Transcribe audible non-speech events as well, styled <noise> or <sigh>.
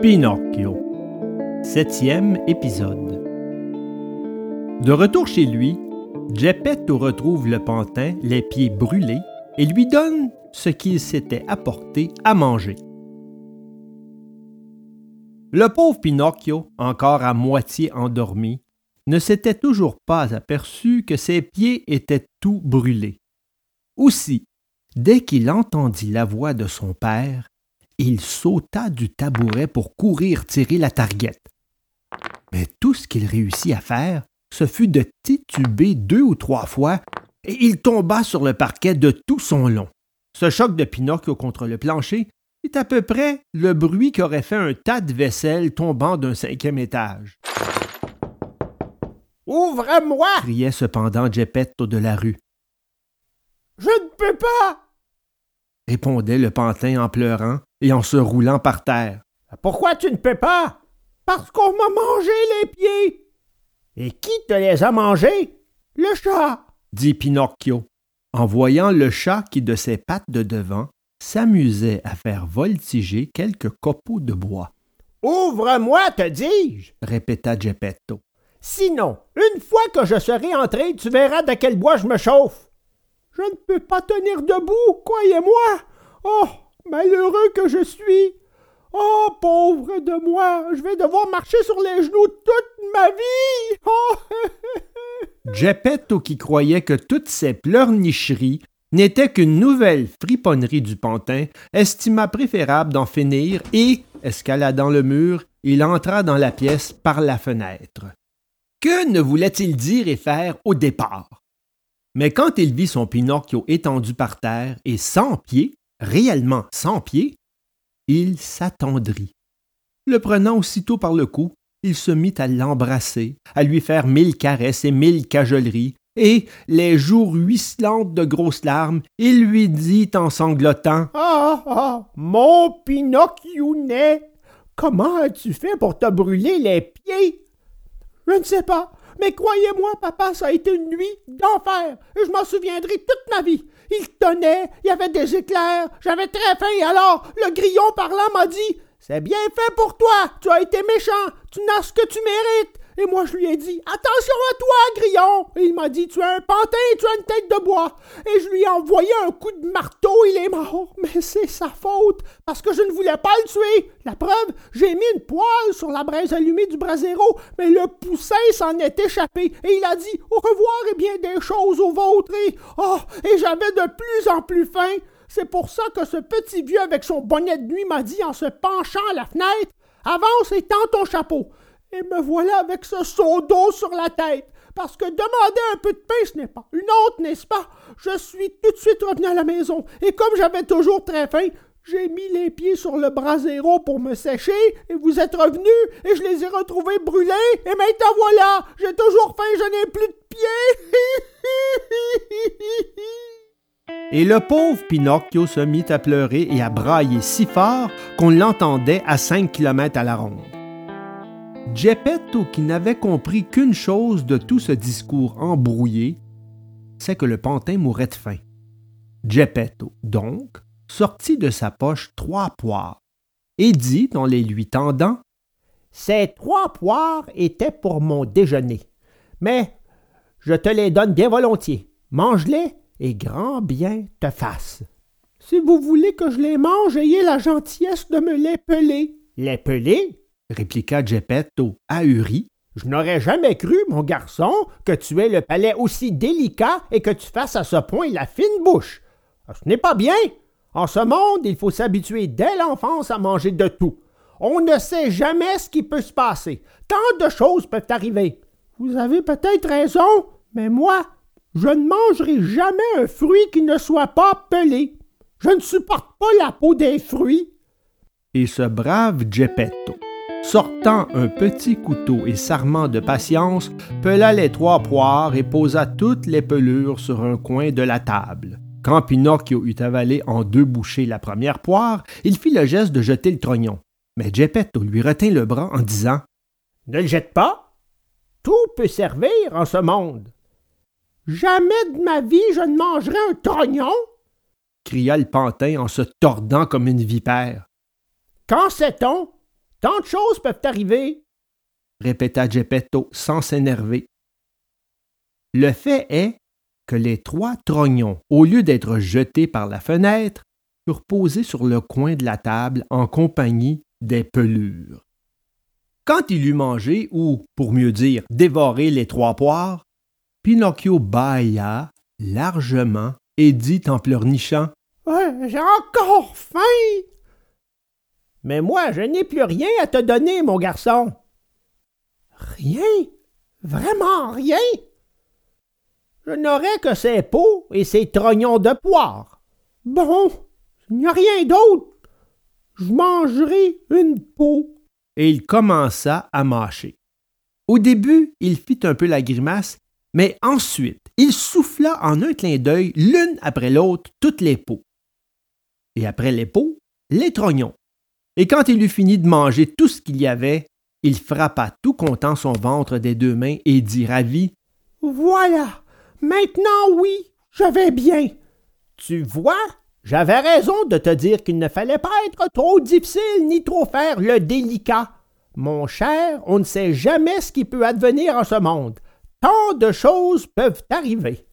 Pinocchio. Septième épisode. De retour chez lui, Geppetto retrouve le pantin, les pieds brûlés, et lui donne ce qu'il s'était apporté à manger. Le pauvre Pinocchio, encore à moitié endormi, ne s'était toujours pas aperçu que ses pieds étaient tout brûlés. Aussi, dès qu'il entendit la voix de son père, il sauta du tabouret pour courir tirer la targuette. Mais tout ce qu'il réussit à faire, ce fut de tituber deux ou trois fois, et il tomba sur le parquet de tout son long. Ce choc de Pinocchio contre le plancher est à peu près le bruit qu'aurait fait un tas de vaisselle tombant d'un cinquième étage. Ouvre-moi! criait cependant Geppetto de la rue. Je ne peux pas! répondait le pantin en pleurant et en se roulant par terre. Pourquoi tu ne peux pas? Parce qu'on m'a mangé les pieds. Et qui te les a mangés? Le chat, dit Pinocchio, en voyant le chat qui, de ses pattes de devant, s'amusait à faire voltiger quelques copeaux de bois. Ouvre-moi, te dis-je, répéta Geppetto. Sinon, une fois que je serai entré, tu verras de quel bois je me chauffe. Je ne peux pas tenir debout, croyez-moi. Oh, malheureux que je suis. Oh, pauvre de moi, je vais devoir marcher sur les genoux toute ma vie. Oh. <laughs> Geppetto, qui croyait que toutes ces pleurnicheries n'étaient qu'une nouvelle friponnerie du pantin, estima préférable d'en finir et, escaladant le mur, il entra dans la pièce par la fenêtre. Que ne voulait-il dire et faire au départ? Mais quand il vit son Pinocchio étendu par terre et sans pied, réellement sans pied, il s'attendrit. Le prenant aussitôt par le cou, il se mit à l'embrasser, à lui faire mille caresses et mille cajoleries, et, les joues ruisselantes de grosses larmes, il lui dit en sanglotant Ah, ah, mon Pinocchionet, comment as-tu fait pour te brûler les pieds? Je ne sais pas, mais croyez-moi, papa, ça a été une nuit d'enfer, et je m'en souviendrai toute ma vie. Il tenait, il y avait des éclairs, j'avais très faim, et alors le grillon parlant m'a dit C'est bien fait pour toi, tu as été méchant, tu n'as ce que tu mérites. Et moi, je lui ai dit Attention à toi, Grillon Et il m'a dit Tu as un pantin tu as une tête de bois. Et je lui ai envoyé un coup de marteau, il est mort. <laughs> Mais c'est sa faute, parce que je ne voulais pas le tuer. La preuve, j'ai mis une poêle sur la braise allumée du brasero, mais le poussin s'en est échappé. Et il a dit Au revoir et bien des choses au vôtre. Et, oh, et j'avais de plus en plus faim. C'est pour ça que ce petit vieux avec son bonnet de nuit m'a dit en se penchant à la fenêtre Avance et tends ton chapeau. Et me voilà avec ce seau d'eau sur la tête. Parce que demander un peu de pain, ce n'est pas une honte, n'est-ce pas? Je suis tout de suite revenu à la maison. Et comme j'avais toujours très faim, j'ai mis les pieds sur le brasero pour me sécher, et vous êtes revenus, et je les ai retrouvés brûlés, et maintenant voilà, j'ai toujours faim, je n'ai plus de pieds. <laughs> et le pauvre Pinocchio se mit à pleurer et à brailler si fort qu'on l'entendait à cinq kilomètres à la ronde. Geppetto, qui n'avait compris qu'une chose de tout ce discours embrouillé, c'est que le pantin mourait de faim. Geppetto, donc, sortit de sa poche trois poires et dit en les lui tendant Ces trois poires étaient pour mon déjeuner, mais je te les donne bien volontiers. Mange-les et grand bien te fasse. Si vous voulez que je les mange, ayez la gentillesse de me les peler. Les peler? Répliqua Geppetto, ahuri. Je n'aurais jamais cru, mon garçon, que tu aies le palais aussi délicat et que tu fasses à ce point la fine bouche. Ce n'est pas bien. En ce monde, il faut s'habituer dès l'enfance à manger de tout. On ne sait jamais ce qui peut se passer. Tant de choses peuvent arriver. Vous avez peut-être raison, mais moi, je ne mangerai jamais un fruit qui ne soit pas pelé. Je ne supporte pas la peau des fruits. Et ce brave Geppetto sortant un petit couteau et s'armant de patience, pela les trois poires et posa toutes les pelures sur un coin de la table. Quand Pinocchio eut avalé en deux bouchées la première poire, il fit le geste de jeter le trognon. Mais Geppetto lui retint le bras en disant Ne le jette pas. Tout peut servir en ce monde. Jamais de ma vie je ne mangerai un trognon cria le pantin en se tordant comme une vipère. Quand sait-on? Tant de choses peuvent arriver, répéta Geppetto sans s'énerver. Le fait est que les trois trognons, au lieu d'être jetés par la fenêtre, furent posés sur le coin de la table en compagnie des pelures. Quand il eut mangé, ou, pour mieux dire, dévoré les trois poires, Pinocchio bâilla largement et dit en pleurnichant j'ai encore faim. Mais moi, je n'ai plus rien à te donner, mon garçon. Rien? Vraiment rien? Je n'aurai que ces pots et ces trognons de poire. Bon, il n'y a rien d'autre. Je mangerai une peau. Et il commença à mâcher. Au début, il fit un peu la grimace, mais ensuite, il souffla en un clin d'œil, l'une après l'autre, toutes les peaux. Et après les peaux, les trognons. Et quand il eut fini de manger tout ce qu'il y avait, il frappa tout content son ventre des deux mains et dit ravi Voilà, maintenant oui, je vais bien. Tu vois, j'avais raison de te dire qu'il ne fallait pas être trop difficile ni trop faire le délicat. Mon cher, on ne sait jamais ce qui peut advenir en ce monde. Tant de choses peuvent arriver.